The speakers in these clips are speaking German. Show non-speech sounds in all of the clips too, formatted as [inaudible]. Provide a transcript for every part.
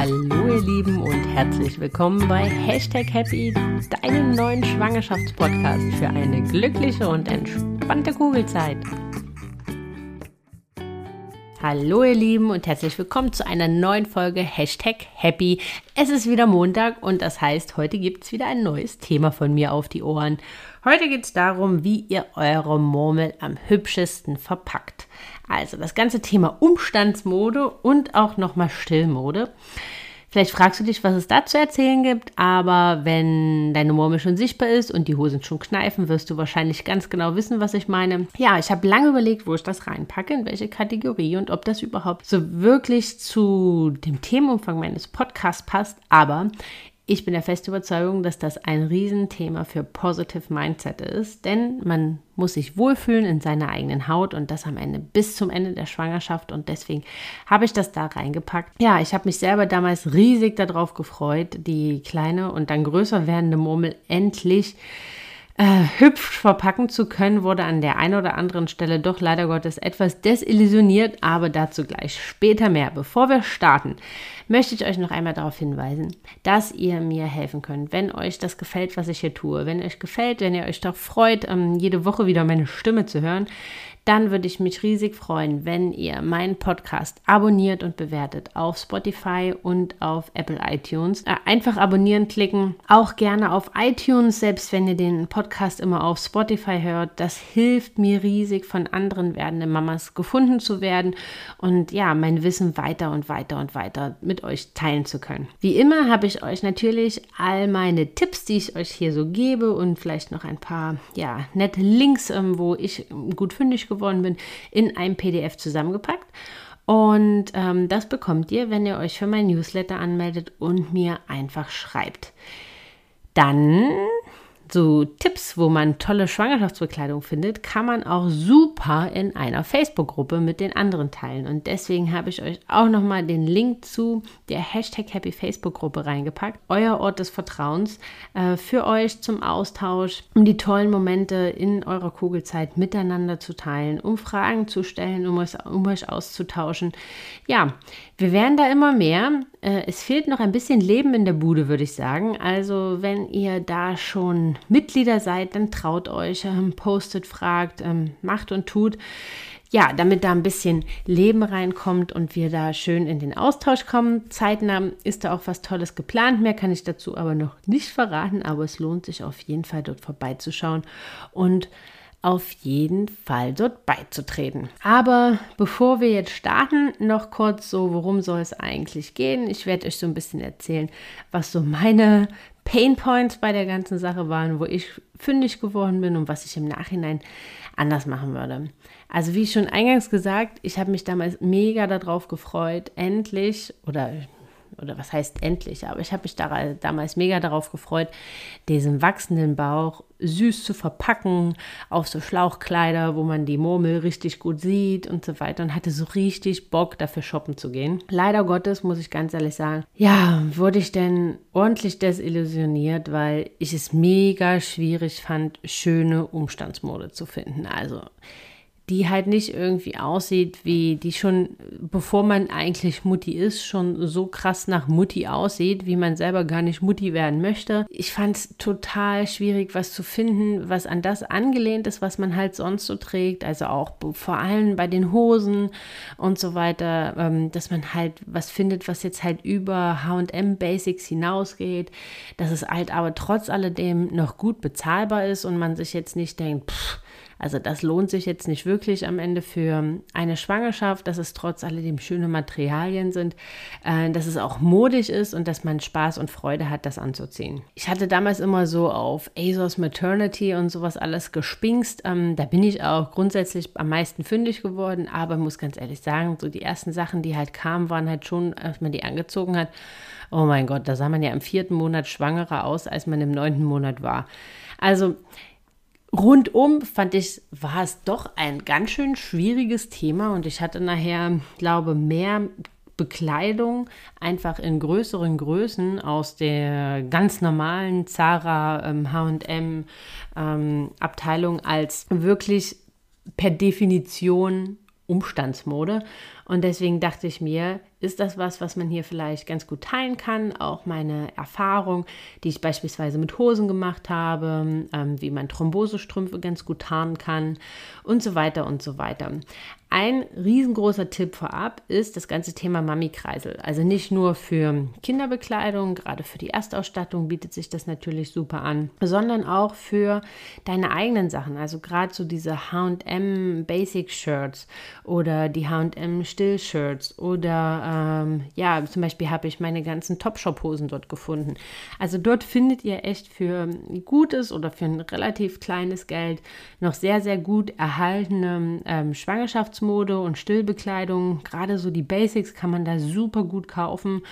Hallo ihr Lieben und herzlich willkommen bei Hashtag Happy, deinem neuen Schwangerschaftspodcast für eine glückliche und entspannte Kugelzeit. Hallo ihr Lieben und herzlich willkommen zu einer neuen Folge Hashtag Happy. Es ist wieder Montag und das heißt, heute gibt es wieder ein neues Thema von mir auf die Ohren. Heute geht es darum, wie ihr eure Murmel am hübschesten verpackt. Also das ganze Thema Umstandsmode und auch nochmal Stillmode. Vielleicht fragst du dich, was es da zu erzählen gibt, aber wenn deine Murmel schon sichtbar ist und die Hosen schon kneifen, wirst du wahrscheinlich ganz genau wissen, was ich meine. Ja, ich habe lange überlegt, wo ich das reinpacke, in welche Kategorie und ob das überhaupt so wirklich zu dem Themenumfang meines Podcasts passt, aber ich bin der festen Überzeugung, dass das ein Riesenthema für Positive Mindset ist, denn man muss sich wohlfühlen in seiner eigenen Haut und das am Ende bis zum Ende der Schwangerschaft und deswegen habe ich das da reingepackt. Ja, ich habe mich selber damals riesig darauf gefreut, die kleine und dann größer werdende Murmel endlich äh, hübsch verpacken zu können, wurde an der einen oder anderen Stelle doch leider Gottes etwas desillusioniert, aber dazu gleich später mehr. Bevor wir starten, möchte ich euch noch einmal darauf hinweisen, dass ihr mir helfen könnt, wenn euch das gefällt, was ich hier tue. Wenn euch gefällt, wenn ihr euch doch freut, ähm, jede Woche wieder meine Stimme zu hören, dann würde ich mich riesig freuen, wenn ihr meinen Podcast abonniert und bewertet auf Spotify und auf Apple iTunes. Äh, einfach abonnieren klicken, auch gerne auf iTunes, selbst wenn ihr den Podcast immer auf Spotify hört. Das hilft mir riesig, von anderen werdenden Mamas gefunden zu werden und ja, mein Wissen weiter und weiter und weiter mit euch teilen zu können. Wie immer habe ich euch natürlich all meine Tipps, die ich euch hier so gebe und vielleicht noch ein paar ja, nette Links, ähm, wo ich gut fündig geworden bin, in einem PDF zusammengepackt. Und ähm, das bekommt ihr, wenn ihr euch für mein Newsletter anmeldet und mir einfach schreibt. Dann so Tipps, wo man tolle Schwangerschaftsbekleidung findet, kann man auch super in einer Facebook-Gruppe mit den anderen teilen. Und deswegen habe ich euch auch nochmal den Link zu der Hashtag Happy Facebook-Gruppe reingepackt. Euer Ort des Vertrauens äh, für euch zum Austausch, um die tollen Momente in eurer Kugelzeit miteinander zu teilen, um Fragen zu stellen, um euch, um euch auszutauschen. Ja, wir werden da immer mehr. Äh, es fehlt noch ein bisschen Leben in der Bude, würde ich sagen. Also wenn ihr da schon Mitglieder seid, dann traut euch, ähm, postet, fragt, ähm, macht und tut. Ja, damit da ein bisschen Leben reinkommt und wir da schön in den Austausch kommen. Zeitnah ist da auch was Tolles geplant. Mehr kann ich dazu aber noch nicht verraten, aber es lohnt sich auf jeden Fall dort vorbeizuschauen und auf jeden Fall dort beizutreten. Aber bevor wir jetzt starten, noch kurz so, worum soll es eigentlich gehen? Ich werde euch so ein bisschen erzählen, was so meine Pain Points bei der ganzen Sache waren, wo ich fündig geworden bin und was ich im Nachhinein anders machen würde. Also wie schon eingangs gesagt, ich habe mich damals mega darauf gefreut, endlich oder oder was heißt endlich, aber ich habe mich da, damals mega darauf gefreut, diesen wachsenden Bauch süß zu verpacken auf so Schlauchkleider, wo man die Murmel richtig gut sieht und so weiter und hatte so richtig Bock dafür shoppen zu gehen. Leider Gottes muss ich ganz ehrlich sagen, ja, wurde ich denn ordentlich desillusioniert, weil ich es mega schwierig fand, schöne Umstandsmode zu finden. Also die halt nicht irgendwie aussieht wie die schon, bevor man eigentlich Mutti ist, schon so krass nach Mutti aussieht, wie man selber gar nicht Mutti werden möchte. Ich fand es total schwierig, was zu finden, was an das angelehnt ist, was man halt sonst so trägt. Also auch vor allem bei den Hosen und so weiter, ähm, dass man halt was findet, was jetzt halt über HM Basics hinausgeht, dass es halt aber trotz alledem noch gut bezahlbar ist und man sich jetzt nicht denkt, pff, also das lohnt sich jetzt nicht wirklich am Ende für eine Schwangerschaft, dass es trotz alledem schöne Materialien sind, äh, dass es auch modisch ist und dass man Spaß und Freude hat, das anzuziehen. Ich hatte damals immer so auf ASOS Maternity und sowas alles gespingst. Ähm, da bin ich auch grundsätzlich am meisten fündig geworden, aber muss ganz ehrlich sagen, so die ersten Sachen, die halt kamen, waren halt schon, als man die angezogen hat, oh mein Gott, da sah man ja im vierten Monat schwangerer aus, als man im neunten Monat war. Also Rundum fand ich, war es doch ein ganz schön schwieriges Thema und ich hatte nachher, glaube mehr Bekleidung einfach in größeren Größen aus der ganz normalen Zara, HM ähm, Abteilung als wirklich per Definition Umstandsmode. Und deswegen dachte ich mir, ist das was, was man hier vielleicht ganz gut teilen kann? Auch meine Erfahrung, die ich beispielsweise mit Hosen gemacht habe, ähm, wie man Thrombosestrümpfe ganz gut tarnen kann und so weiter und so weiter. Ein riesengroßer Tipp vorab ist das ganze Thema Mami-Kreisel. Also nicht nur für Kinderbekleidung, gerade für die Erstausstattung bietet sich das natürlich super an, sondern auch für deine eigenen Sachen. Also gerade so diese HM Basic Shirts oder die HM Still Shirts oder ähm, ja, zum Beispiel habe ich meine ganzen Topshop-Hosen dort gefunden. Also dort findet ihr echt für gutes oder für ein relativ kleines Geld noch sehr, sehr gut erhaltene ähm, Schwangerschafts Weihnachtsmode und Stillbekleidung, gerade so die Basics kann man da super gut kaufen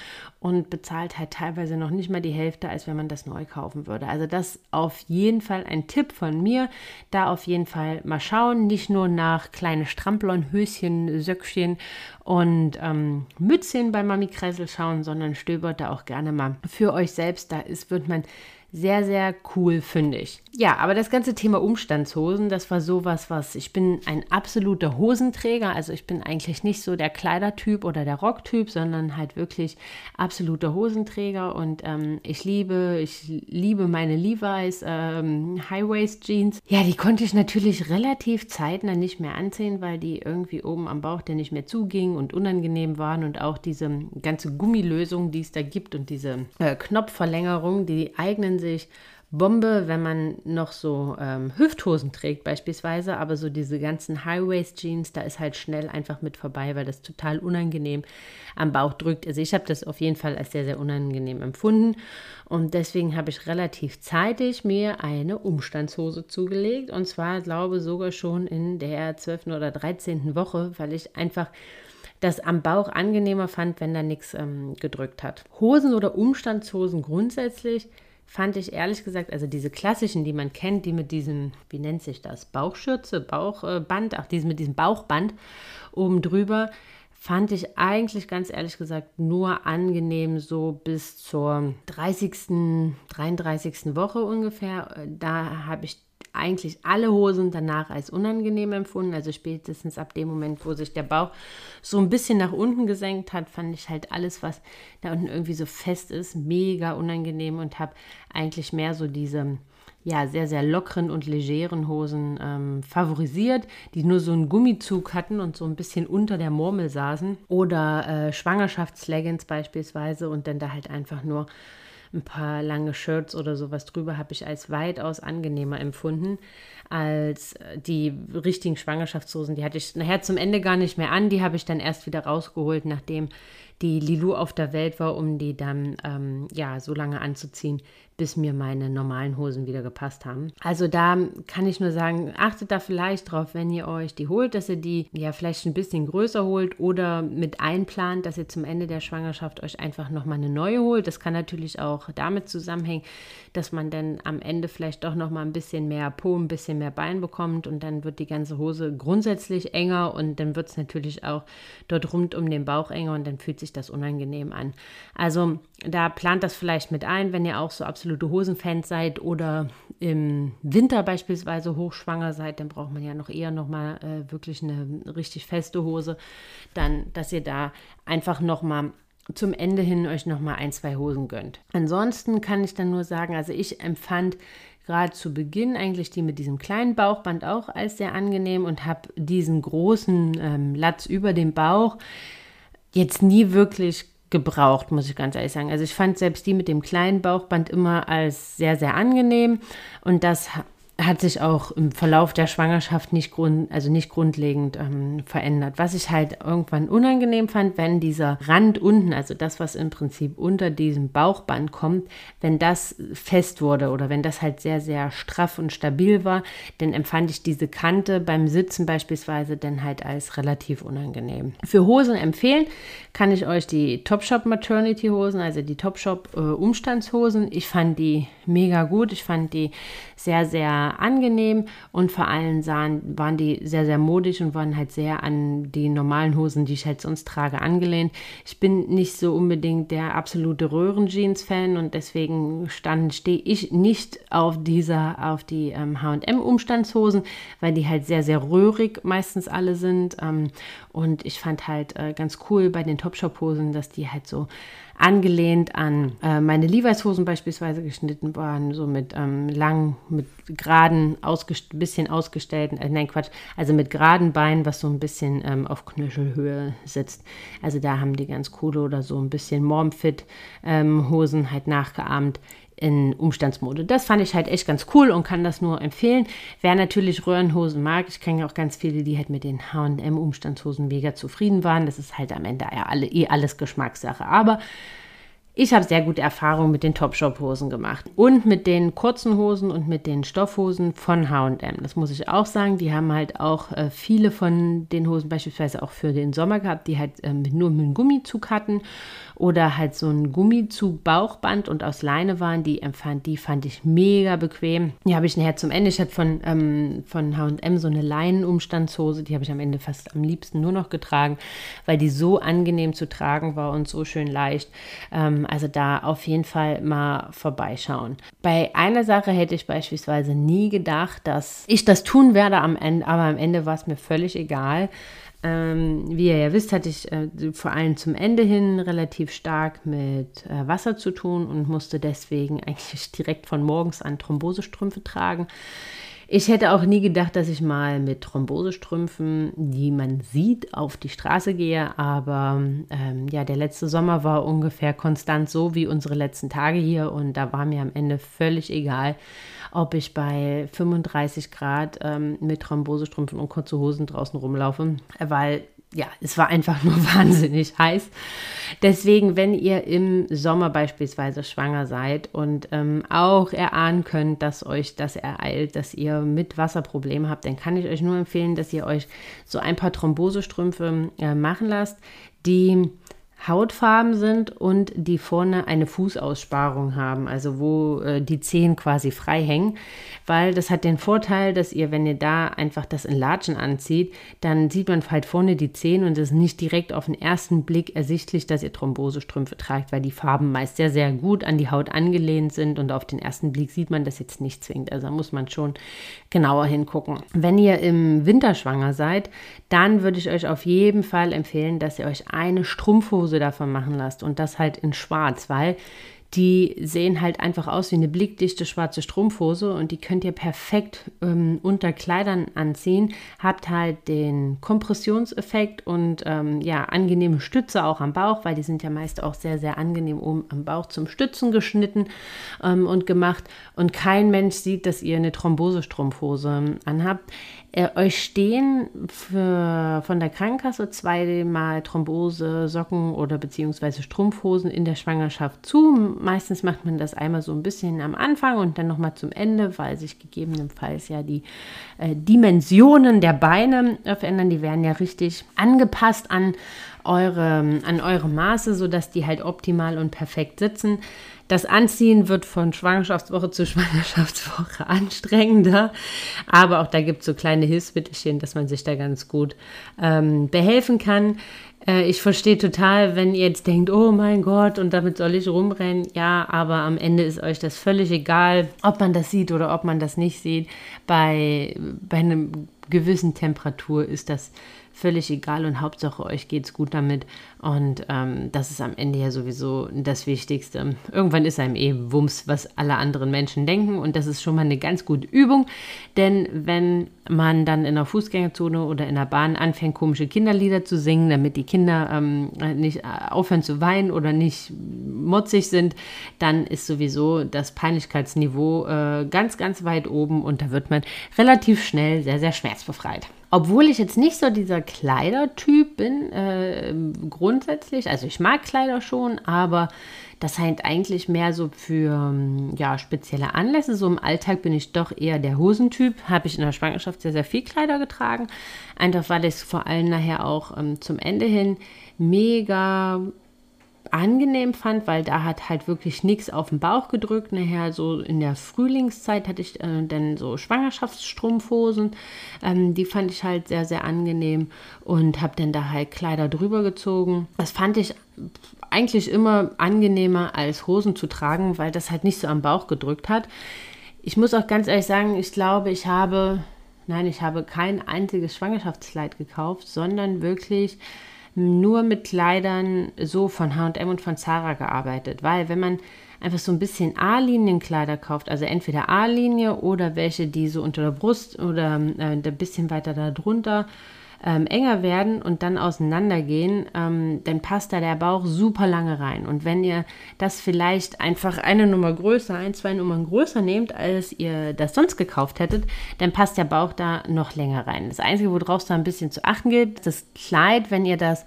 und bezahlt halt teilweise noch nicht mal die Hälfte, als wenn man das neu kaufen würde. Also das auf jeden Fall ein Tipp von mir. Da auf jeden Fall mal schauen, nicht nur nach kleine Stramplon, Höschen, Söckchen und ähm, Mützchen bei Mami Kressel schauen, sondern stöbert da auch gerne mal für euch selbst. Da ist, wird man sehr, sehr cool, finde ich. Ja, aber das ganze Thema Umstandshosen, das war sowas, was ich bin ein absoluter Hosenträger. Also ich bin eigentlich nicht so der Kleidertyp oder der Rocktyp, sondern halt wirklich absoluter Hosenträger. Und ähm, ich liebe, ich liebe meine Levi's ähm, High-Waist Jeans. Ja, die konnte ich natürlich relativ zeitnah nicht mehr anziehen, weil die irgendwie oben am Bauch der nicht mehr zuging und unangenehm waren. Und auch diese ganze Gummilösung, die es da gibt und diese äh, Knopfverlängerung, die eignen sich Bombe, wenn man noch so ähm, Hüfthosen trägt beispielsweise, aber so diese ganzen High-Waist-Jeans, da ist halt schnell einfach mit vorbei, weil das total unangenehm am Bauch drückt. Also ich habe das auf jeden Fall als sehr, sehr unangenehm empfunden und deswegen habe ich relativ zeitig mir eine Umstandshose zugelegt und zwar glaube sogar schon in der 12. oder 13. Woche, weil ich einfach das am Bauch angenehmer fand, wenn da nichts ähm, gedrückt hat. Hosen oder Umstandshosen grundsätzlich fand ich ehrlich gesagt, also diese klassischen, die man kennt, die mit diesem, wie nennt sich das, Bauchschürze, Bauchband, ach, diese mit diesem Bauchband oben drüber, fand ich eigentlich ganz ehrlich gesagt nur angenehm so bis zur 30., 33. Woche ungefähr. Da habe ich eigentlich alle Hosen danach als unangenehm empfunden. Also spätestens ab dem Moment, wo sich der Bauch so ein bisschen nach unten gesenkt hat, fand ich halt alles, was da unten irgendwie so fest ist, mega unangenehm und habe eigentlich mehr so diese ja, sehr, sehr lockeren und legeren Hosen ähm, favorisiert, die nur so einen Gummizug hatten und so ein bisschen unter der Murmel saßen. Oder äh, Schwangerschaftsleggings beispielsweise und dann da halt einfach nur ein paar lange Shirts oder sowas drüber habe ich als weitaus angenehmer empfunden als äh, die richtigen Schwangerschaftshosen. Die hatte ich nachher zum Ende gar nicht mehr an. Die habe ich dann erst wieder rausgeholt, nachdem die Lilou auf der Welt war, um die dann ähm, ja so lange anzuziehen, bis mir meine normalen Hosen wieder gepasst haben. Also da kann ich nur sagen, achtet da vielleicht drauf, wenn ihr euch die holt, dass ihr die ja vielleicht ein bisschen größer holt oder mit einplant, dass ihr zum Ende der Schwangerschaft euch einfach nochmal eine neue holt. Das kann natürlich auch damit zusammenhängen, dass man dann am Ende vielleicht doch nochmal ein bisschen mehr Po, ein bisschen mehr Bein bekommt und dann wird die ganze Hose grundsätzlich enger und dann wird es natürlich auch dort rund um den Bauch enger und dann fühlt sich das unangenehm an. Also da plant das vielleicht mit ein, wenn ihr auch so absolute Hosenfans seid oder im Winter beispielsweise hochschwanger seid, dann braucht man ja noch eher nochmal äh, wirklich eine richtig feste Hose, dann, dass ihr da einfach nochmal zum Ende hin euch nochmal ein, zwei Hosen gönnt. Ansonsten kann ich dann nur sagen, also ich empfand gerade zu Beginn eigentlich die mit diesem kleinen Bauchband auch als sehr angenehm und habe diesen großen ähm, Latz über dem Bauch jetzt nie wirklich gebraucht, muss ich ganz ehrlich sagen. Also ich fand selbst die mit dem kleinen Bauchband immer als sehr, sehr angenehm und das hat sich auch im Verlauf der Schwangerschaft nicht, grund, also nicht grundlegend ähm, verändert. Was ich halt irgendwann unangenehm fand, wenn dieser Rand unten, also das, was im Prinzip unter diesem Bauchband kommt, wenn das fest wurde oder wenn das halt sehr, sehr straff und stabil war, dann empfand ich diese Kante beim Sitzen beispielsweise dann halt als relativ unangenehm. Für Hosen empfehlen kann ich euch die Topshop Maternity Hosen, also die Topshop äh, Umstandshosen. Ich fand die mega gut. Ich fand die sehr, sehr angenehm und vor allem sahen, waren die sehr, sehr modisch und waren halt sehr an die normalen Hosen, die ich halt sonst trage, angelehnt. Ich bin nicht so unbedingt der absolute Röhrenjeans-Fan und deswegen stehe ich nicht auf dieser, auf die H&M-Umstandshosen, weil die halt sehr, sehr röhrig meistens alle sind. Ähm, und ich fand halt äh, ganz cool bei den Topshop-Hosen, dass die halt so angelehnt an äh, meine Levi's-Hosen beispielsweise geschnitten waren, so mit ähm, lang, mit geraden, ausgest bisschen ausgestellten, äh, nein Quatsch, also mit geraden Beinen, was so ein bisschen ähm, auf Knöchelhöhe sitzt. Also da haben die ganz coole oder so ein bisschen Momfit-Hosen ähm, halt nachgeahmt in Umstandsmode. Das fand ich halt echt ganz cool und kann das nur empfehlen. Wer natürlich Röhrenhosen mag, ich kenne ja auch ganz viele, die halt mit den H&M Umstandshosen mega zufrieden waren. Das ist halt am Ende ja alle, eh alles Geschmackssache. Aber ich habe sehr gute Erfahrungen mit den Topshop-Hosen gemacht und mit den kurzen Hosen und mit den Stoffhosen von H&M. Das muss ich auch sagen. Die haben halt auch äh, viele von den Hosen beispielsweise auch für den Sommer gehabt, die halt ähm, nur mit einem Gummizug hatten oder halt so ein Gummizug Bauchband und aus Leine waren. Die empfand, die fand ich mega bequem. Die habe ich nachher zum Ende. Ich hatte von, ähm, von H&M so eine Leinenumstandshose. Die habe ich am Ende fast am liebsten nur noch getragen, weil die so angenehm zu tragen war und so schön leicht. Ähm, also da auf jeden Fall mal vorbeischauen. Bei einer Sache hätte ich beispielsweise nie gedacht, dass ich das tun werde am Ende, aber am Ende war es mir völlig egal. Ähm, wie ihr ja wisst, hatte ich äh, vor allem zum Ende hin relativ stark mit äh, Wasser zu tun und musste deswegen [laughs] eigentlich direkt von morgens an Thrombosestrümpfe tragen. Ich hätte auch nie gedacht, dass ich mal mit Thrombosestrümpfen, die man sieht, auf die Straße gehe. Aber ähm, ja, der letzte Sommer war ungefähr konstant so wie unsere letzten Tage hier. Und da war mir am Ende völlig egal, ob ich bei 35 Grad ähm, mit Thrombosestrümpfen und kurze Hosen draußen rumlaufe, weil ja, es war einfach nur [laughs] wahnsinnig heiß. Deswegen, wenn ihr im Sommer beispielsweise schwanger seid und ähm, auch erahnen könnt, dass euch das ereilt, dass ihr mit Wasserprobleme habt, dann kann ich euch nur empfehlen, dass ihr euch so ein paar Thrombosestrümpfe äh, machen lasst, die Hautfarben sind und die vorne eine Fußaussparung haben, also wo äh, die Zehen quasi frei hängen, weil das hat den Vorteil, dass ihr, wenn ihr da einfach das in Latschen anzieht, dann sieht man halt vorne die Zehen und es ist nicht direkt auf den ersten Blick ersichtlich, dass ihr Thrombosestrümpfe tragt, weil die Farben meist sehr, sehr gut an die Haut angelehnt sind und auf den ersten Blick sieht man das jetzt nicht zwingend, also da muss man schon genauer hingucken. Wenn ihr im Winter schwanger seid, dann würde ich euch auf jeden Fall empfehlen, dass ihr euch eine Strumpfhose Hose davon machen lasst und das halt in schwarz, weil die sehen halt einfach aus wie eine blickdichte schwarze Strumpfhose und die könnt ihr perfekt ähm, unter Kleidern anziehen. Habt halt den Kompressionseffekt und ähm, ja, angenehme Stütze auch am Bauch, weil die sind ja meist auch sehr, sehr angenehm oben am Bauch zum Stützen geschnitten ähm, und gemacht. Und kein Mensch sieht, dass ihr eine Thrombosestrumpfhose anhabt. Äh, euch stehen für, von der Krankenkasse zweimal Thrombose, Socken oder beziehungsweise Strumpfhosen in der Schwangerschaft zu. Meistens macht man das einmal so ein bisschen am Anfang und dann nochmal zum Ende, weil sich gegebenenfalls ja die äh, Dimensionen der Beine verändern. Die werden ja richtig angepasst an eure, an eure Maße, sodass die halt optimal und perfekt sitzen. Das Anziehen wird von Schwangerschaftswoche zu [laughs] Schwangerschaftswoche anstrengender, aber auch da gibt es so kleine Hilfsmittelchen, dass man sich da ganz gut ähm, behelfen kann. Äh, ich verstehe total, wenn ihr jetzt denkt, oh mein Gott, und damit soll ich rumrennen. Ja, aber am Ende ist euch das völlig egal, ob man das sieht oder ob man das nicht sieht. Bei, bei einer gewissen Temperatur ist das völlig egal und Hauptsache euch geht es gut damit. Und ähm, das ist am Ende ja sowieso das Wichtigste. Irgendwann ist einem eh Wumms, was alle anderen Menschen denken. Und das ist schon mal eine ganz gute Übung. Denn wenn man dann in der Fußgängerzone oder in der Bahn anfängt, komische Kinderlieder zu singen, damit die Kinder ähm, nicht aufhören zu weinen oder nicht motzig sind, dann ist sowieso das Peinlichkeitsniveau äh, ganz, ganz weit oben und da wird man relativ schnell sehr, sehr schmerzbefreit. Obwohl ich jetzt nicht so dieser Kleidertyp bin, äh, grundsätzlich, also ich mag Kleider schon, aber das halt eigentlich mehr so für ja, spezielle Anlässe. So im Alltag bin ich doch eher der Hosentyp. Habe ich in der Schwangerschaft sehr, sehr viel Kleider getragen. Einfach weil ich es vor allem nachher auch ähm, zum Ende hin mega angenehm fand, weil da hat halt wirklich nichts auf den Bauch gedrückt. Nachher so in der Frühlingszeit hatte ich äh, dann so Schwangerschaftsstrumpfhosen. Ähm, die fand ich halt sehr, sehr angenehm und habe dann da halt Kleider drüber gezogen. Das fand ich eigentlich immer angenehmer als Hosen zu tragen, weil das halt nicht so am Bauch gedrückt hat. Ich muss auch ganz ehrlich sagen, ich glaube, ich habe, nein, ich habe kein einziges Schwangerschaftskleid gekauft, sondern wirklich nur mit Kleidern so von HM und von Zara gearbeitet, weil wenn man einfach so ein bisschen A-Linienkleider kauft, also entweder A-Linie oder welche, die so unter der Brust oder äh, ein bisschen weiter darunter ähm, enger werden und dann auseinandergehen, ähm, dann passt da der Bauch super lange rein. Und wenn ihr das vielleicht einfach eine Nummer größer, ein, zwei Nummern größer nehmt, als ihr das sonst gekauft hättet, dann passt der Bauch da noch länger rein. Das Einzige, worauf es da ein bisschen zu achten gilt, das Kleid, wenn ihr das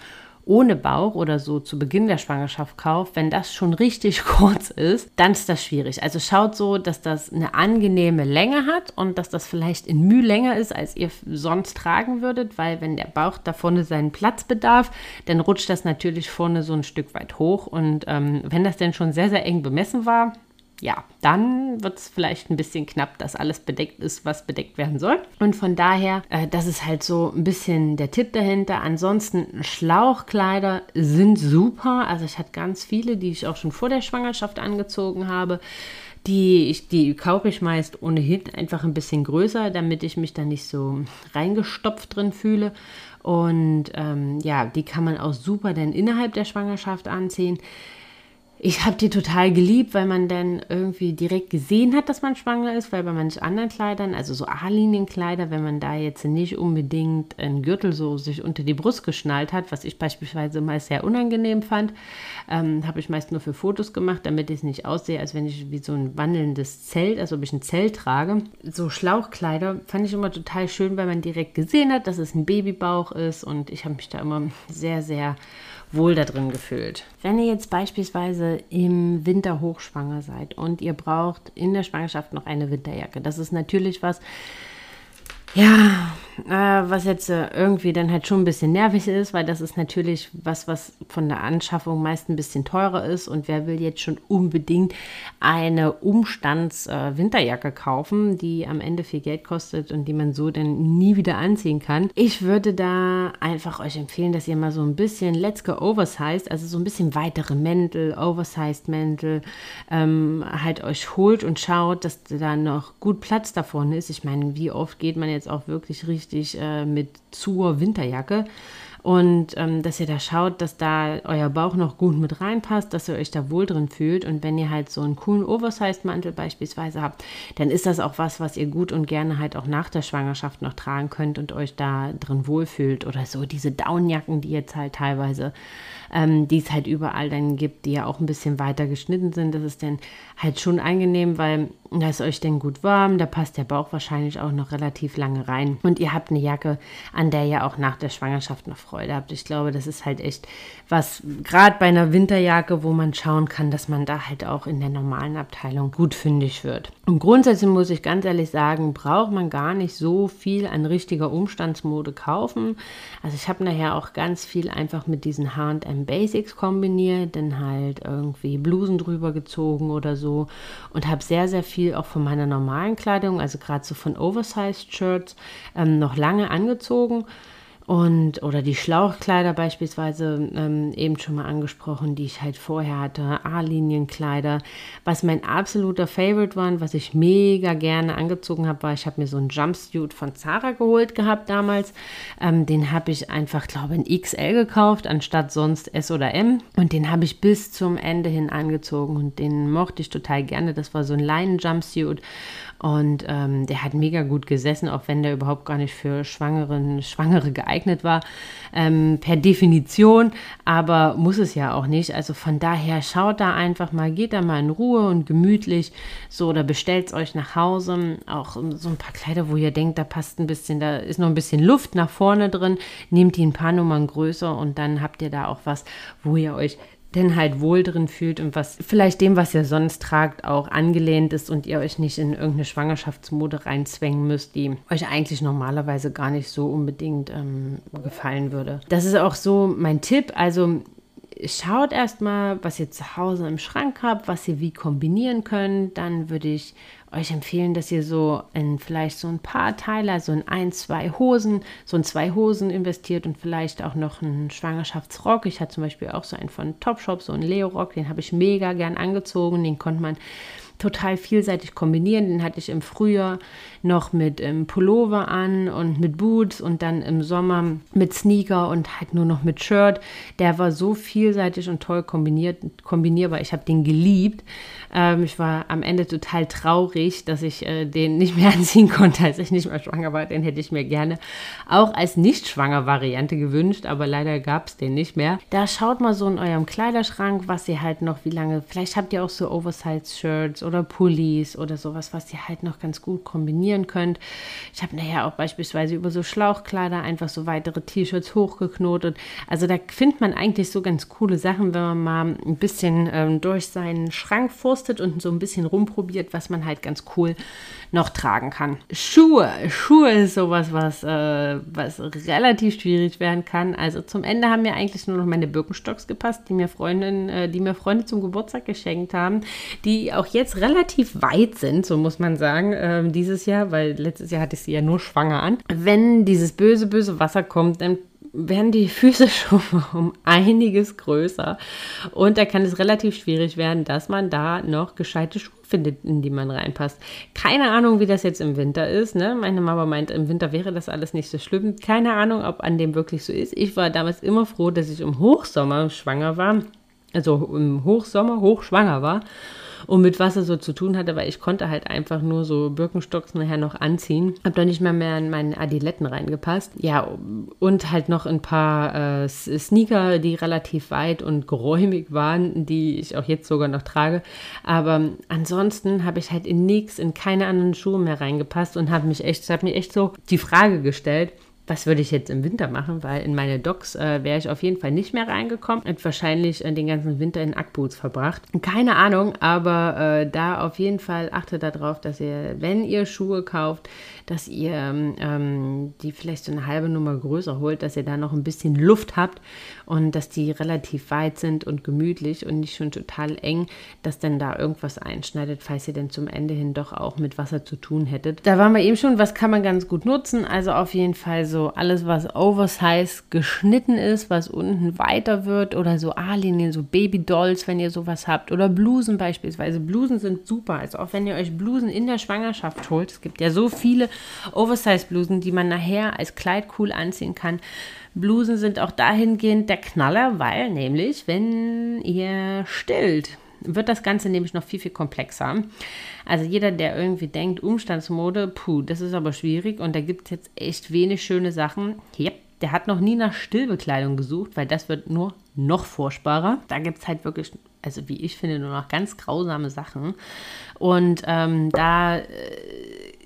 ohne Bauch oder so zu Beginn der Schwangerschaft kauft, wenn das schon richtig [laughs] kurz ist, dann ist das schwierig. Also schaut so, dass das eine angenehme Länge hat und dass das vielleicht in Mühe länger ist, als ihr sonst tragen würdet, weil wenn der Bauch da vorne seinen Platz bedarf, dann rutscht das natürlich vorne so ein Stück weit hoch und ähm, wenn das denn schon sehr, sehr eng bemessen war, ja, dann wird es vielleicht ein bisschen knapp, dass alles bedeckt ist, was bedeckt werden soll. Und von daher, äh, das ist halt so ein bisschen der Tipp dahinter. Ansonsten, Schlauchkleider sind super. Also ich hatte ganz viele, die ich auch schon vor der Schwangerschaft angezogen habe. Die, ich, die kaufe ich meist ohnehin einfach ein bisschen größer, damit ich mich da nicht so reingestopft drin fühle. Und ähm, ja, die kann man auch super dann innerhalb der Schwangerschaft anziehen ich habe die total geliebt, weil man dann irgendwie direkt gesehen hat, dass man schwanger ist, weil bei manchen anderen Kleidern, also so A-Linienkleider, wenn man da jetzt nicht unbedingt einen Gürtel so sich unter die Brust geschnallt hat, was ich beispielsweise mal sehr unangenehm fand, ähm, habe ich meist nur für Fotos gemacht, damit ich es nicht aussehe, als wenn ich wie so ein wandelndes Zelt, also ob ich ein Zelt trage. So Schlauchkleider fand ich immer total schön, weil man direkt gesehen hat, dass es ein Babybauch ist und ich habe mich da immer sehr, sehr wohl da drin gefühlt. Wenn ihr jetzt beispielsweise im Winter hochschwanger seid und ihr braucht in der Schwangerschaft noch eine Winterjacke, das ist natürlich was, ja, äh, was jetzt äh, irgendwie dann halt schon ein bisschen nervig ist, weil das ist natürlich was, was von der Anschaffung meist ein bisschen teurer ist und wer will jetzt schon unbedingt eine Umstands-Winterjacke äh, kaufen, die am Ende viel Geld kostet und die man so dann nie wieder anziehen kann. Ich würde da einfach euch empfehlen, dass ihr mal so ein bisschen Let's Go Oversized, also so ein bisschen weitere Mäntel, Oversized Mäntel, ähm, halt euch holt und schaut, dass da noch gut Platz davon ist. Ich meine, wie oft geht man jetzt jetzt auch wirklich richtig äh, mit zur Winterjacke. Und ähm, dass ihr da schaut, dass da euer Bauch noch gut mit reinpasst, dass ihr euch da wohl drin fühlt. Und wenn ihr halt so einen coolen Oversized-Mantel beispielsweise habt, dann ist das auch was, was ihr gut und gerne halt auch nach der Schwangerschaft noch tragen könnt und euch da drin wohlfühlt. Oder so diese Downjacken, die jetzt halt teilweise ähm, die es halt überall dann gibt, die ja auch ein bisschen weiter geschnitten sind. Das ist dann halt schon angenehm, weil da ist euch dann gut warm, da passt der Bauch wahrscheinlich auch noch relativ lange rein. Und ihr habt eine Jacke, an der ihr auch nach der Schwangerschaft noch Freude habt. Ich glaube, das ist halt echt was, gerade bei einer Winterjacke, wo man schauen kann, dass man da halt auch in der normalen Abteilung gut fündig wird. Und grundsätzlich muss ich ganz ehrlich sagen, braucht man gar nicht so viel an richtiger Umstandsmode kaufen. Also ich habe nachher auch ganz viel einfach mit diesen H&M Basics kombiniert, dann halt irgendwie Blusen drüber gezogen oder so und habe sehr, sehr viel auch von meiner normalen Kleidung, also gerade so von Oversized Shirts, ähm, noch lange angezogen und, oder die Schlauchkleider beispielsweise ähm, eben schon mal angesprochen, die ich halt vorher hatte, A-Linienkleider. Was mein absoluter Favorite war, was ich mega gerne angezogen habe, war, ich habe mir so einen Jumpsuit von Zara geholt gehabt damals. Ähm, den habe ich einfach, glaube ich, in XL gekauft, anstatt sonst S oder M. Und den habe ich bis zum Ende hin angezogen und den mochte ich total gerne. Das war so ein Leinen-Jumpsuit und ähm, der hat mega gut gesessen, auch wenn der überhaupt gar nicht für Schwangeren, Schwangere geeignet war, ähm, per Definition, aber muss es ja auch nicht. Also von daher schaut da einfach mal, geht da mal in Ruhe und gemütlich so oder bestellt es euch nach Hause. Auch so ein paar Kleider, wo ihr denkt, da passt ein bisschen, da ist noch ein bisschen Luft nach vorne drin. Nehmt die ein paar Nummern größer und dann habt ihr da auch was, wo ihr euch denn halt wohl drin fühlt und was vielleicht dem, was ihr sonst tragt, auch angelehnt ist und ihr euch nicht in irgendeine Schwangerschaftsmode reinzwängen müsst, die euch eigentlich normalerweise gar nicht so unbedingt ähm, gefallen würde. Das ist auch so mein Tipp. Also schaut erstmal, was ihr zu Hause im Schrank habt, was ihr wie kombinieren könnt. Dann würde ich euch empfehlen, dass ihr so in vielleicht so ein paar Teile, so in ein, zwei Hosen, so in zwei Hosen investiert und vielleicht auch noch einen Schwangerschaftsrock. Ich hatte zum Beispiel auch so einen von Topshop, so einen Leo-Rock, den habe ich mega gern angezogen. Den konnte man total vielseitig kombinieren. Den hatte ich im Frühjahr noch mit ähm, Pullover an und mit Boots und dann im Sommer mit Sneaker und halt nur noch mit Shirt. Der war so vielseitig und toll kombiniert, kombinierbar. Ich habe den geliebt. Ähm, ich war am Ende total traurig, dass ich äh, den nicht mehr [laughs] anziehen konnte, als ich nicht mehr schwanger war. Den hätte ich mir gerne auch als nicht schwanger Variante gewünscht, aber leider gab es den nicht mehr. Da schaut mal so in eurem Kleiderschrank, was ihr halt noch, wie lange, vielleicht habt ihr auch so Oversize-Shirts oder Pullis oder sowas, was ihr halt noch ganz gut kombinieren könnt. Ich habe nachher auch beispielsweise über so Schlauchkleider einfach so weitere T-Shirts hochgeknotet. Also da findet man eigentlich so ganz coole Sachen, wenn man mal ein bisschen ähm, durch seinen Schrank furstet und so ein bisschen rumprobiert, was man halt ganz cool noch tragen kann. Schuhe. Schuhe ist sowas, was, äh, was relativ schwierig werden kann. Also zum Ende haben mir eigentlich nur noch meine Birkenstocks gepasst, die mir Freundinnen, äh, die mir Freunde zum Geburtstag geschenkt haben, die auch jetzt relativ weit sind, so muss man sagen, äh, dieses Jahr, weil letztes Jahr hatte ich sie ja nur schwanger an. Wenn dieses böse, böse Wasser kommt, dann werden die Füße [laughs] schon um einiges größer. Und da kann es relativ schwierig werden, dass man da noch gescheite Schuhe findet, in die man reinpasst. Keine Ahnung, wie das jetzt im Winter ist. Ne? Meine Mama meint, im Winter wäre das alles nicht so schlimm. Keine Ahnung, ob an dem wirklich so ist. Ich war damals immer froh, dass ich im Hochsommer schwanger war. Also im Hochsommer hochschwanger war und mit Wasser so zu tun hatte, weil ich konnte halt einfach nur so Birkenstocks nachher noch anziehen. Hab da nicht mehr mehr in meine Adiletten reingepasst. Ja, und halt noch ein paar äh, Sneaker, die relativ weit und geräumig waren, die ich auch jetzt sogar noch trage. Aber ansonsten habe ich halt in nichts, in keine anderen Schuhe mehr reingepasst und habe mich echt, habe mir echt so die Frage gestellt, was würde ich jetzt im Winter machen, weil in meine Docks äh, wäre ich auf jeden Fall nicht mehr reingekommen und wahrscheinlich äh, den ganzen Winter in Ackboots verbracht. Keine Ahnung, aber äh, da auf jeden Fall achtet darauf, dass ihr, wenn ihr Schuhe kauft, dass ihr ähm, die vielleicht so eine halbe Nummer größer holt, dass ihr da noch ein bisschen Luft habt und dass die relativ weit sind und gemütlich und nicht schon total eng, dass dann da irgendwas einschneidet, falls ihr denn zum Ende hin doch auch mit Wasser zu tun hättet. Da waren wir eben schon, was kann man ganz gut nutzen? Also auf jeden Fall so alles, was oversize geschnitten ist, was unten weiter wird oder so A-Linien, so Baby-Dolls, wenn ihr sowas habt oder Blusen beispielsweise. Blusen sind super, also auch wenn ihr euch Blusen in der Schwangerschaft holt. Es gibt ja so viele Oversize-Blusen, die man nachher als Kleid cool anziehen kann. Blusen sind auch dahingehend der Knaller, weil nämlich, wenn ihr stillt, wird das Ganze nämlich noch viel, viel komplexer. Also jeder, der irgendwie denkt, Umstandsmode, puh, das ist aber schwierig und da gibt es jetzt echt wenig schöne Sachen. Yep, der hat noch nie nach Stillbekleidung gesucht, weil das wird nur noch furchtbarer. Da gibt es halt wirklich, also wie ich finde, nur noch ganz grausame Sachen. Und ähm, da äh,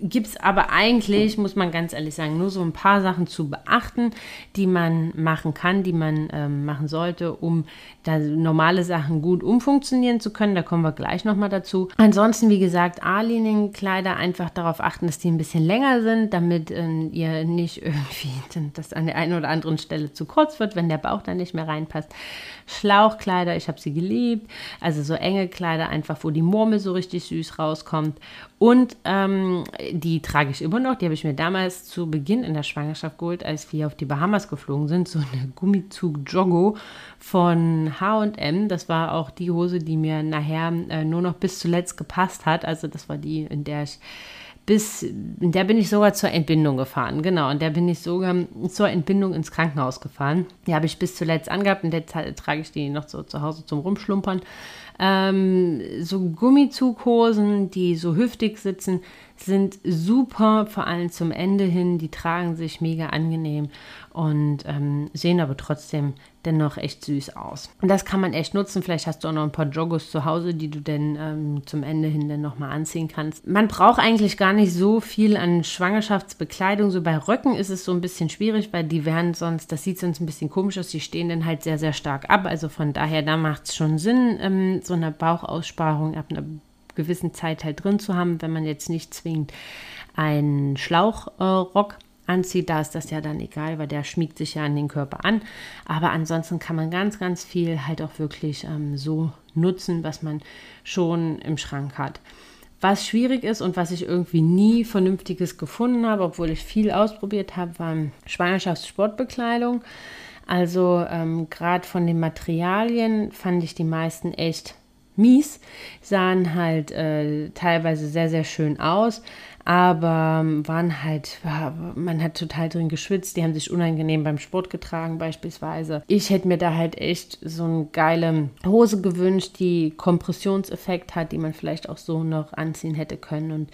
gibt es aber eigentlich, muss man ganz ehrlich sagen, nur so ein paar Sachen zu beachten, die man machen kann, die man ähm, machen sollte, um da normale Sachen gut umfunktionieren zu können. Da kommen wir gleich nochmal dazu. Ansonsten, wie gesagt, A-Linienkleider einfach darauf achten, dass die ein bisschen länger sind, damit äh, ihr nicht irgendwie [laughs] das an der einen oder anderen Stelle zu kurz wird, wenn der Bauch dann nicht mehr reinpasst. Schlauchkleider, ich habe sie geliebt. Also so enge Kleider einfach, wo die Murmel so richtig süß rauskommt. Und ähm, die trage ich immer noch. Die habe ich mir damals zu Beginn in der Schwangerschaft geholt, als wir auf die Bahamas geflogen sind. So eine Gummizug-Joggo von H&M. Das war auch die Hose, die mir nachher äh, nur noch bis zuletzt gepasst hat. Also das war die, in der ich bis, in der bin ich sogar zur Entbindung gefahren. Genau, und der bin ich sogar zur Entbindung ins Krankenhaus gefahren. Die habe ich bis zuletzt angehabt und jetzt trage ich die noch so zu Hause zum Rumschlumpern. Ähm, so Gummizughosen, die so hüftig sitzen, sind super, vor allem zum Ende hin. Die tragen sich mega angenehm und ähm, sehen aber trotzdem dennoch echt süß aus. Und das kann man echt nutzen. Vielleicht hast du auch noch ein paar Joggos zu Hause, die du dann ähm, zum Ende hin dann nochmal anziehen kannst. Man braucht eigentlich gar nicht so viel an Schwangerschaftsbekleidung. So bei Röcken ist es so ein bisschen schwierig, weil die werden sonst, das sieht sonst ein bisschen komisch aus, die stehen dann halt sehr, sehr stark ab. Also von daher, da macht es schon Sinn, ähm, so eine Bauchaussparung ab einer gewissen Zeit halt drin zu haben, wenn man jetzt nicht zwingend einen Schlauchrock anzieht, da ist das ja dann egal, weil der schmiegt sich ja an den Körper an. Aber ansonsten kann man ganz, ganz viel halt auch wirklich ähm, so nutzen, was man schon im Schrank hat. Was schwierig ist und was ich irgendwie nie Vernünftiges gefunden habe, obwohl ich viel ausprobiert habe, war Schwangerschaftssportbekleidung. Also ähm, gerade von den Materialien fand ich die meisten echt mies, sahen halt äh, teilweise sehr, sehr schön aus, aber ähm, waren halt, man hat total drin geschwitzt, die haben sich unangenehm beim Sport getragen beispielsweise. Ich hätte mir da halt echt so eine geile Hose gewünscht, die Kompressionseffekt hat, die man vielleicht auch so noch anziehen hätte können und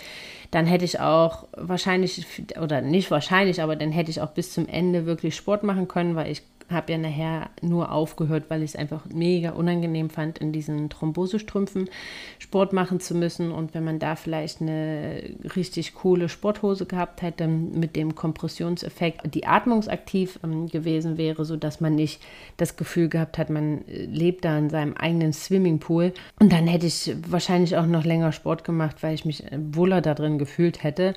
dann hätte ich auch wahrscheinlich, oder nicht wahrscheinlich, aber dann hätte ich auch bis zum Ende wirklich Sport machen können, weil ich habe ja nachher nur aufgehört, weil ich es einfach mega unangenehm fand, in diesen Thrombosestrümpfen Sport machen zu müssen. Und wenn man da vielleicht eine richtig coole Sporthose gehabt hätte mit dem Kompressionseffekt, die atmungsaktiv ähm, gewesen wäre, sodass man nicht das Gefühl gehabt hat, man äh, lebt da in seinem eigenen Swimmingpool. Und dann hätte ich wahrscheinlich auch noch länger Sport gemacht, weil ich mich äh, wohler da drin gefühlt hätte.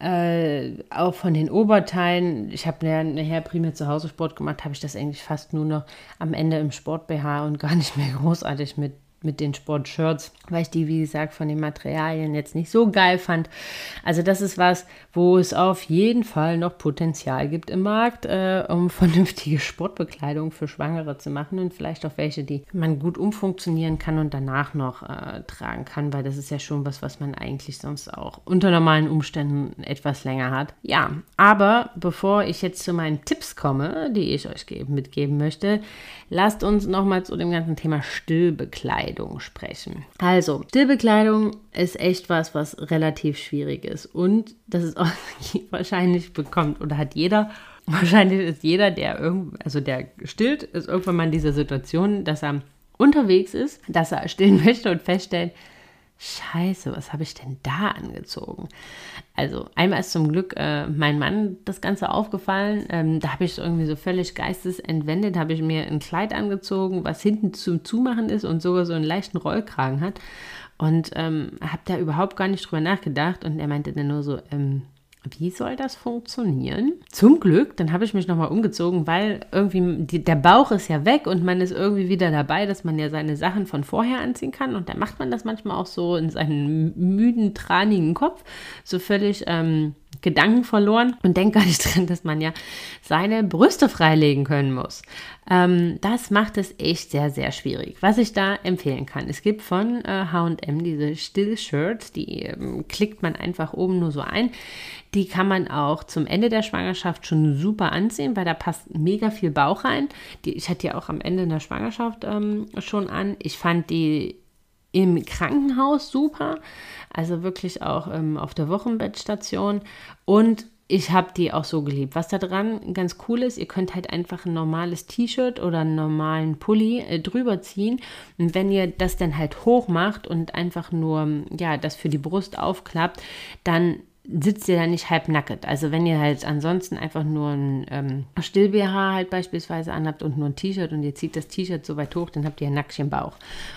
Äh, auch von den Oberteilen, ich habe nachher primär zu Hause Sport gemacht, habe ich das eigentlich fast nur noch am Ende im Sport BH und gar nicht mehr großartig mit mit den Sportshirts, weil ich die, wie gesagt, von den Materialien jetzt nicht so geil fand. Also das ist was, wo es auf jeden Fall noch Potenzial gibt im Markt, äh, um [laughs] vernünftige Sportbekleidung für Schwangere zu machen und vielleicht auch welche, die man gut umfunktionieren kann und danach noch äh, tragen kann, weil das ist ja schon was, was man eigentlich sonst auch unter normalen Umständen etwas länger hat. Ja, aber bevor ich jetzt zu meinen Tipps komme, die ich euch mitgeben möchte, lasst uns nochmal zu dem ganzen Thema Stillbekleidung Stillbekleidung sprechen. Also, Stillbekleidung ist echt was, was relativ schwierig ist. Und das ist auch [laughs] wahrscheinlich bekommt oder hat jeder. Wahrscheinlich ist jeder, der irgend, also der stillt, ist irgendwann mal in dieser Situation, dass er unterwegs ist, dass er stillen [laughs] möchte und feststellt, Scheiße, was habe ich denn da angezogen? Also einmal ist zum Glück äh, mein Mann das Ganze aufgefallen. Ähm, da habe ich irgendwie so völlig geistesentwendet, habe ich mir ein Kleid angezogen, was hinten zum Zumachen ist und sogar so einen leichten Rollkragen hat. Und ähm, habe da überhaupt gar nicht drüber nachgedacht. Und er meinte dann nur so, ähm, wie soll das funktionieren? Zum Glück, dann habe ich mich nochmal umgezogen, weil irgendwie die, der Bauch ist ja weg und man ist irgendwie wieder dabei, dass man ja seine Sachen von vorher anziehen kann. Und dann macht man das manchmal auch so in seinen müden, tranigen Kopf, so völlig ähm, Gedanken verloren und denkt gar nicht [laughs] dran, dass man ja seine Brüste freilegen können muss. Ähm, das macht es echt sehr, sehr schwierig. Was ich da empfehlen kann, es gibt von HM diese Still-Shirts, die ähm, klickt man einfach oben nur so ein. Die kann man auch zum Ende der Schwangerschaft schon super anziehen, weil da passt mega viel Bauch rein. Die, ich hatte die auch am Ende der Schwangerschaft ähm, schon an. Ich fand die im Krankenhaus super, also wirklich auch ähm, auf der Wochenbettstation und ich habe die auch so geliebt. Was da dran ganz cool ist, ihr könnt halt einfach ein normales T-Shirt oder einen normalen Pulli äh, drüber ziehen. Und wenn ihr das dann halt hoch macht und einfach nur, ja, das für die Brust aufklappt, dann sitzt ihr da nicht halb nackend. Also wenn ihr halt ansonsten einfach nur ein ähm, Still-BH halt beispielsweise anhabt und nur ein T-Shirt und ihr zieht das T-Shirt so weit hoch, dann habt ihr ein Nackchen Bauch.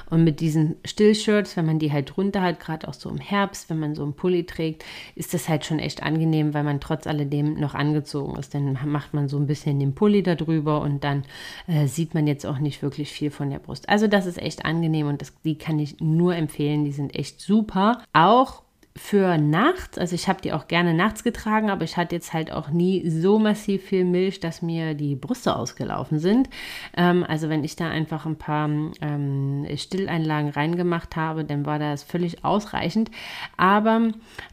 Und mit diesen Still-Shirts, wenn man die halt drunter hat, gerade auch so im Herbst, wenn man so einen Pulli trägt, ist das halt schon echt angenehm, weil man trotz alledem noch angezogen ist. Dann macht man so ein bisschen den Pulli da drüber und dann äh, sieht man jetzt auch nicht wirklich viel von der Brust. Also das ist echt angenehm und das, die kann ich nur empfehlen. Die sind echt super. Auch für nachts, also ich habe die auch gerne nachts getragen, aber ich hatte jetzt halt auch nie so massiv viel Milch, dass mir die Brüste ausgelaufen sind. Ähm, also wenn ich da einfach ein paar ähm, Stilleinlagen reingemacht habe, dann war das völlig ausreichend. Aber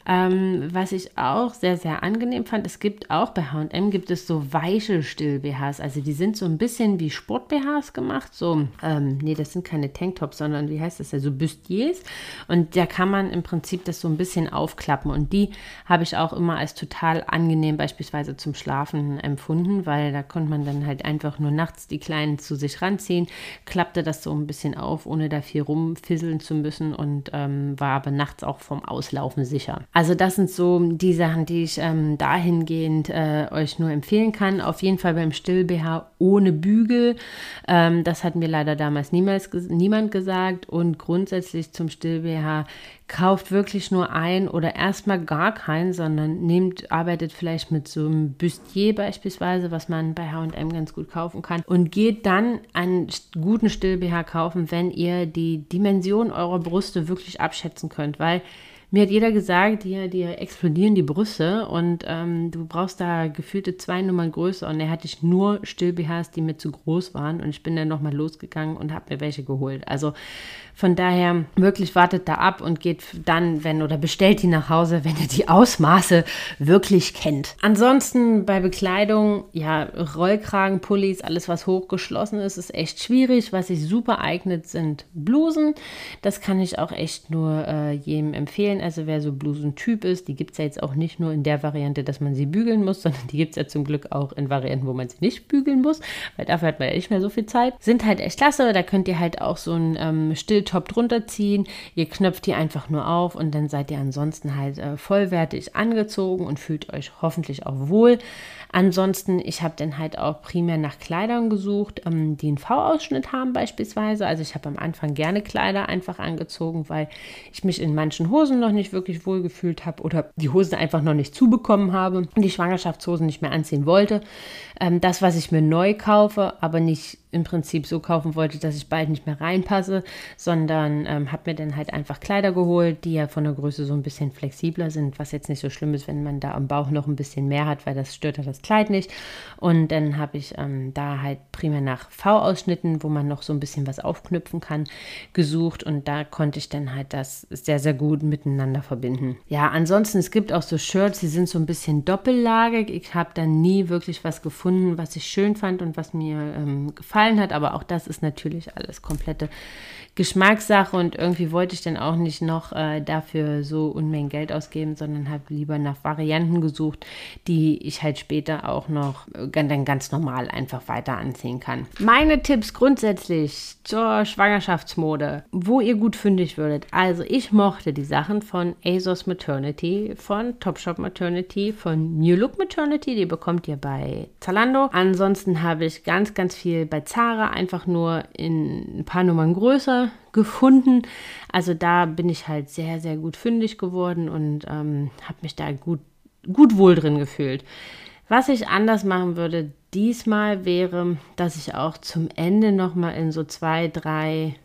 ähm, was ich auch sehr, sehr angenehm fand, es gibt auch bei H&M gibt es so weiche Still-BHs, also die sind so ein bisschen wie Sport-BHs gemacht, so, ähm, nee, das sind keine Tanktops, sondern wie heißt das ja, so Bustiers und da kann man im Prinzip das so ein bisschen bisschen aufklappen. Und die habe ich auch immer als total angenehm beispielsweise zum Schlafen empfunden, weil da konnte man dann halt einfach nur nachts die Kleinen zu sich ranziehen, klappte das so ein bisschen auf, ohne da viel rumfisseln zu müssen und ähm, war aber nachts auch vom Auslaufen sicher. Also das sind so die Sachen, die ich ähm, dahingehend äh, euch nur empfehlen kann. Auf jeden Fall beim Still-BH ohne Bügel. Ähm, das hat mir leider damals niemals niemand gesagt. Und grundsätzlich zum Still-BH kauft wirklich nur ein ein oder erstmal gar keinen, sondern nehmt, arbeitet vielleicht mit so einem Bustier beispielsweise, was man bei H&M ganz gut kaufen kann. Und geht dann einen guten Still-BH kaufen, wenn ihr die Dimension eurer Brüste wirklich abschätzen könnt, weil mir hat jeder gesagt, dir, dir explodieren die Brüste und ähm, du brauchst da gefühlte zwei Nummern größer. Und er hatte ich nur Still-BHs, die mir zu groß waren. Und ich bin dann nochmal losgegangen und habe mir welche geholt. Also von daher wirklich wartet da ab und geht dann, wenn oder bestellt die nach Hause, wenn ihr die Ausmaße wirklich kennt. Ansonsten bei Bekleidung, ja, Rollkragen, Pullis, alles was hochgeschlossen ist, ist echt schwierig. Was sich super eignet, sind Blusen. Das kann ich auch echt nur äh, jedem empfehlen. Also wer so Blusentyp ist, die gibt es ja jetzt auch nicht nur in der Variante, dass man sie bügeln muss, [laughs] sondern die gibt es ja zum Glück auch in Varianten, wo man sie nicht bügeln muss, weil dafür hat man ja nicht mehr so viel Zeit. Sind halt echt klasse. Da könnt ihr halt auch so ein ähm, Still Top drunter ziehen. Ihr knöpft die einfach nur auf und dann seid ihr ansonsten halt äh, vollwertig angezogen und fühlt euch hoffentlich auch wohl. Ansonsten, ich habe dann halt auch primär nach Kleidern gesucht, ähm, die einen V-Ausschnitt haben beispielsweise. Also ich habe am Anfang gerne Kleider einfach angezogen, weil ich mich in manchen Hosen noch nicht wirklich wohl gefühlt habe oder die Hosen einfach noch nicht zubekommen habe und die Schwangerschaftshosen nicht mehr anziehen wollte. Ähm, das, was ich mir neu kaufe, aber nicht im Prinzip so kaufen wollte, dass ich bald nicht mehr reinpasse, sondern ähm, habe mir dann halt einfach Kleider geholt, die ja von der Größe so ein bisschen flexibler sind, was jetzt nicht so schlimm ist, wenn man da am Bauch noch ein bisschen mehr hat, weil das stört ja das Kleid nicht. Und dann habe ich ähm, da halt primär nach V-Ausschnitten, wo man noch so ein bisschen was aufknüpfen kann, gesucht und da konnte ich dann halt das sehr, sehr gut miteinander verbinden. Ja, ansonsten, es gibt auch so Shirts, die sind so ein bisschen doppellagig. Ich habe dann nie wirklich was gefunden, was ich schön fand und was mir ähm, gefallen gefallen hat, aber auch das ist natürlich alles komplette Geschmackssache und irgendwie wollte ich dann auch nicht noch äh, dafür so Unmengen Geld ausgeben, sondern habe lieber nach Varianten gesucht, die ich halt später auch noch äh, dann ganz normal einfach weiter anziehen kann. Meine Tipps grundsätzlich zur Schwangerschaftsmode, wo ihr gut fündig würdet. Also ich mochte die Sachen von ASOS Maternity, von Topshop Maternity, von New Look Maternity, die bekommt ihr bei Zalando. Ansonsten habe ich ganz, ganz viel bei Zara, einfach nur in ein paar Nummern größer gefunden. Also da bin ich halt sehr, sehr gut fündig geworden und ähm, habe mich da gut, gut wohl drin gefühlt. Was ich anders machen würde diesmal wäre, dass ich auch zum Ende nochmal in so zwei, drei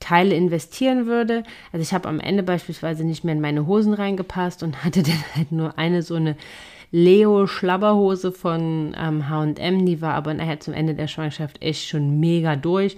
Teile investieren würde. Also ich habe am Ende beispielsweise nicht mehr in meine Hosen reingepasst und [laughs] hatte dann halt nur eine so eine Leo Schlabberhose von ähm, H&M, die war aber nachher zum Ende der Schwangerschaft echt schon mega durch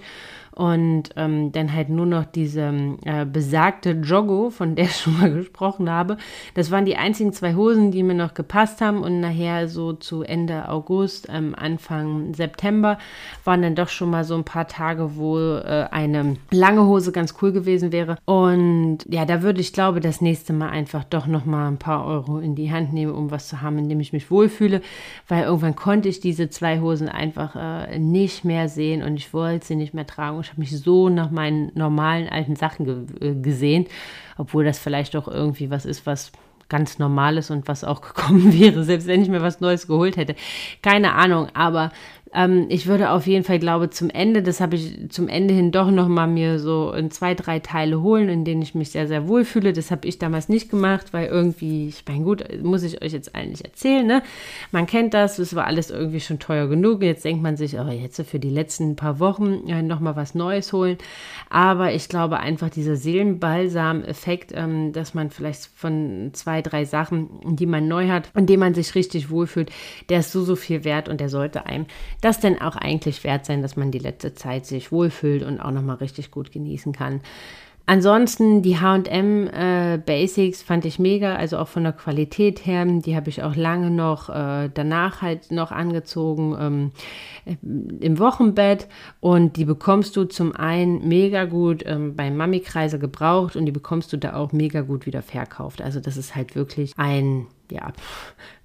und ähm, dann halt nur noch diese äh, besagte Joggo, von der ich [laughs] schon mal gesprochen habe. Das waren die einzigen zwei Hosen, die mir noch gepasst haben und nachher so zu Ende August, ähm, Anfang September waren dann doch schon mal so ein paar Tage, wo äh, eine lange Hose ganz cool gewesen wäre. Und ja, da würde ich glaube, das nächste Mal einfach doch noch mal ein paar Euro in die Hand nehmen, um was zu haben, in dem ich mich wohlfühle, weil irgendwann konnte ich diese zwei Hosen einfach äh, nicht mehr sehen und ich wollte sie nicht mehr tragen ich habe mich so nach meinen normalen alten Sachen ge äh, gesehen, obwohl das vielleicht doch irgendwie was ist, was ganz Normales und was auch [laughs] gekommen wäre, selbst wenn ich mir was Neues geholt hätte. Keine Ahnung, aber ähm, ich würde auf jeden Fall, glaube zum Ende, das habe ich zum Ende hin doch noch mal mir so in zwei, drei Teile holen, in denen ich mich sehr, sehr wohl fühle. Das habe ich damals nicht gemacht, weil irgendwie, ich meine, gut, muss ich euch jetzt eigentlich erzählen, ne? Man kennt das, es war alles irgendwie schon teuer genug. Jetzt denkt man sich, oh, jetzt für die letzten paar Wochen ja, noch mal was Neues holen. Aber ich glaube einfach dieser Seelenbalsam-Effekt, ähm, dass man vielleicht von zwei, drei Sachen, die man neu hat, in denen man sich richtig wohlfühlt, der ist so, so viel wert und der sollte einem das denn auch eigentlich wert sein, dass man die letzte Zeit sich wohlfühlt und auch nochmal richtig gut genießen kann. Ansonsten die HM äh, Basics fand ich mega, also auch von der Qualität her. Die habe ich auch lange noch äh, danach halt noch angezogen ähm, im Wochenbett. Und die bekommst du zum einen mega gut ähm, beim Mami-Kreise gebraucht und die bekommst du da auch mega gut wieder verkauft. Also das ist halt wirklich ein ja,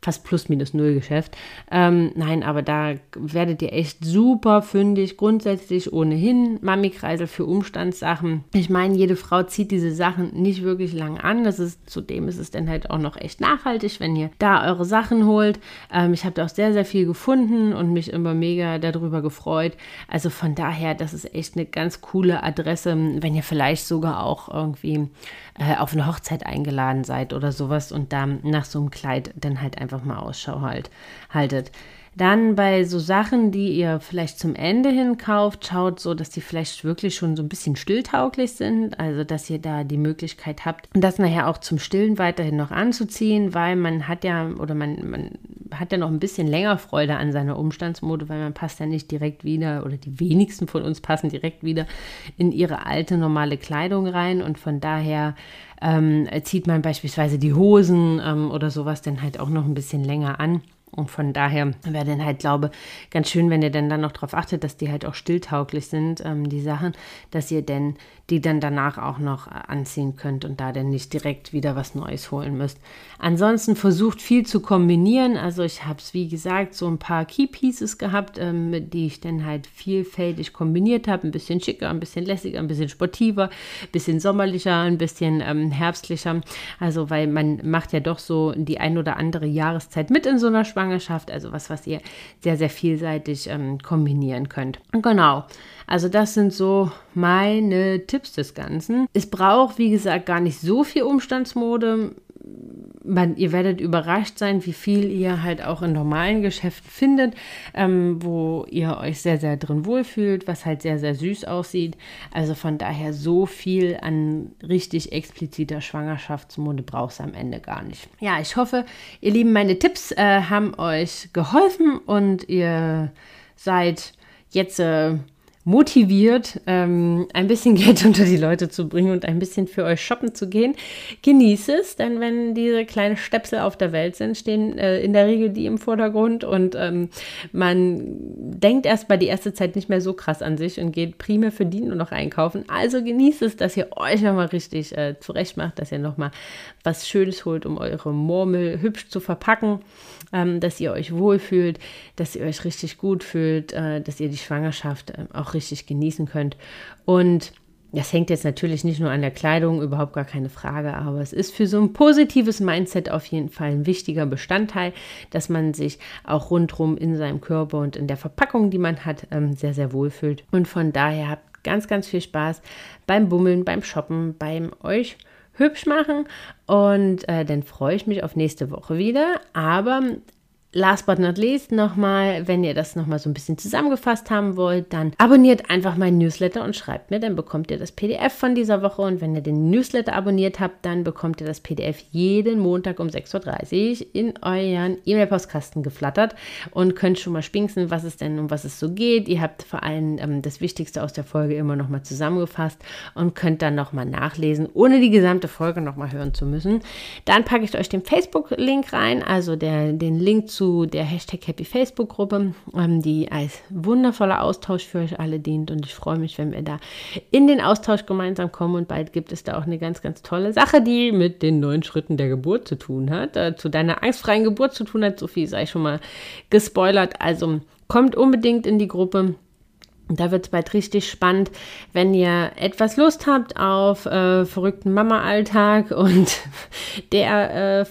fast plus minus null Geschäft. Ähm, nein, aber da werdet ihr echt super fündig. Grundsätzlich ohnehin Mami-Kreisel für Umstandssachen. Ich meine, jede Frau zieht diese Sachen nicht wirklich lang an. Das ist, zudem ist es dann halt auch noch echt nachhaltig, wenn ihr da eure Sachen holt. Ähm, ich habe da auch sehr, sehr viel gefunden und mich immer mega darüber gefreut. Also von daher, das ist echt eine ganz coole Adresse, wenn ihr vielleicht sogar auch irgendwie äh, auf eine Hochzeit eingeladen seid oder sowas und da nach so einem Kleid dann halt einfach mal Ausschau halt, haltet. Dann bei so Sachen, die ihr vielleicht zum Ende hin kauft, schaut so, dass die vielleicht wirklich schon so ein bisschen stilltauglich sind. Also, dass ihr da die Möglichkeit habt, das nachher auch zum Stillen weiterhin noch anzuziehen, weil man hat ja oder man, man hat ja noch ein bisschen länger Freude an seiner Umstandsmode, weil man passt ja nicht direkt wieder oder die wenigsten von uns passen direkt wieder in ihre alte normale Kleidung rein und von daher ähm, zieht man beispielsweise die Hosen ähm, oder sowas dann halt auch noch ein bisschen länger an. Und von daher wäre dann halt, glaube ganz schön, wenn ihr dann dann noch darauf achtet, dass die halt auch stilltauglich sind, ähm, die Sachen, dass ihr denn die dann danach auch noch äh, anziehen könnt und da dann nicht direkt wieder was Neues holen müsst. Ansonsten versucht viel zu kombinieren. Also ich habe es, wie gesagt, so ein paar Key Pieces gehabt, ähm, die ich dann halt vielfältig kombiniert habe. Ein bisschen schicker, ein bisschen lässiger, ein bisschen sportiver, ein bisschen sommerlicher, ein bisschen ähm, herbstlicher. Also weil man macht ja doch so die ein oder andere Jahreszeit mit in so einer Schwangerschaft. Also was, was ihr sehr, sehr vielseitig ähm, kombinieren könnt. Genau. Also das sind so meine Tipps des Ganzen. Es braucht, wie gesagt, gar nicht so viel Umstandsmode. Man, ihr werdet überrascht sein, wie viel ihr halt auch in normalen Geschäften findet, ähm, wo ihr euch sehr, sehr drin wohlfühlt, was halt sehr, sehr süß aussieht. Also von daher so viel an richtig expliziter Schwangerschaftsmode braucht es am Ende gar nicht. Ja, ich hoffe, ihr Lieben, meine Tipps äh, haben euch geholfen und ihr seid jetzt äh, motiviert, ähm, ein bisschen [laughs] Geld unter die Leute zu bringen und ein bisschen für euch shoppen zu gehen. Genieße es, denn wenn diese kleinen Stöpsel auf der Welt sind, stehen äh, in der Regel die im Vordergrund und ähm, man denkt erst mal die erste Zeit nicht mehr so krass an sich und geht primär für die nur noch einkaufen. Also genieße es, dass ihr euch nochmal richtig äh, zurecht macht, dass ihr nochmal was Schönes holt, um eure Murmel hübsch zu verpacken, ähm, dass ihr euch wohlfühlt, dass ihr euch richtig gut fühlt, äh, dass ihr die Schwangerschaft äh, auch richtig genießen könnt. Und das hängt jetzt natürlich nicht nur an der Kleidung, überhaupt gar keine Frage, aber es ist für so ein positives Mindset auf jeden Fall ein wichtiger Bestandteil, dass man sich auch rundherum in seinem Körper und in der Verpackung, die man hat, ähm, sehr, sehr wohl fühlt. Und von daher habt ganz, ganz viel Spaß beim Bummeln, beim Shoppen, beim euch hübsch machen. Und äh, dann freue ich mich auf nächste Woche wieder. Aber Last but not least nochmal, wenn ihr das nochmal so ein bisschen zusammengefasst haben wollt, dann abonniert einfach meinen Newsletter und schreibt mir, dann bekommt ihr das PDF von dieser Woche und wenn ihr den Newsletter abonniert habt, dann bekommt ihr das PDF jeden Montag um 6.30 Uhr in euren E-Mail-Postkasten geflattert und könnt schon mal spinksen, was es denn um was es so geht. Ihr habt vor allem ähm, das Wichtigste aus der Folge immer nochmal zusammengefasst und könnt dann nochmal nachlesen, ohne die gesamte Folge nochmal hören zu müssen. Dann packe ich euch den Facebook-Link rein, also der, den Link zu zu der Hashtag Happy Facebook Gruppe, ähm, die als wundervoller Austausch für euch alle dient. Und ich freue mich, wenn wir da in den Austausch gemeinsam kommen. Und bald gibt es da auch eine ganz, ganz tolle Sache, die mit den neuen Schritten der Geburt zu tun hat, äh, zu deiner angstfreien Geburt zu tun hat. So viel sei schon mal gespoilert. Also kommt unbedingt in die Gruppe. Da wird es bald richtig spannend, wenn ihr etwas Lust habt auf äh, verrückten Mama-Alltag und [laughs] der äh,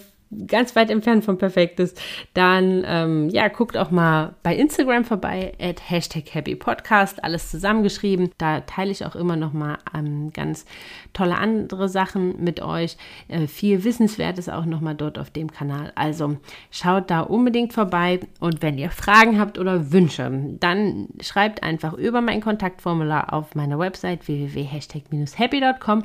ganz weit entfernt von perfekt ist, dann ähm, ja, guckt auch mal bei Instagram vorbei, at Hashtag Happy Podcast, alles zusammengeschrieben. Da teile ich auch immer noch mal ähm, ganz tolle andere Sachen mit euch. Äh, viel Wissenswertes auch noch mal dort auf dem Kanal. Also schaut da unbedingt vorbei und wenn ihr Fragen habt oder Wünsche, dann schreibt einfach über mein Kontaktformular auf meiner Website www.hashtag-happy.com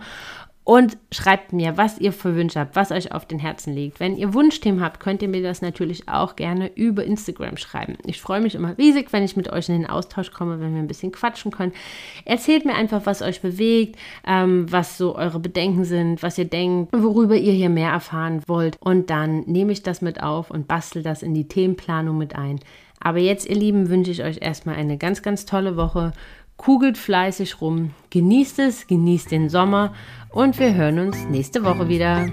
und schreibt mir, was ihr für Wünsche habt, was euch auf den Herzen liegt. Wenn ihr Wunschthemen habt, könnt ihr mir das natürlich auch gerne über Instagram schreiben. Ich freue mich immer riesig, wenn ich mit euch in den Austausch komme, wenn wir ein bisschen quatschen können. Erzählt mir einfach, was euch bewegt, ähm, was so eure Bedenken sind, was ihr denkt, worüber ihr hier mehr erfahren wollt. Und dann nehme ich das mit auf und bastel das in die Themenplanung mit ein. Aber jetzt, ihr Lieben, wünsche ich euch erstmal eine ganz, ganz tolle Woche kugelt fleißig rum, genießt es, genießt den Sommer und wir hören uns nächste Woche wieder.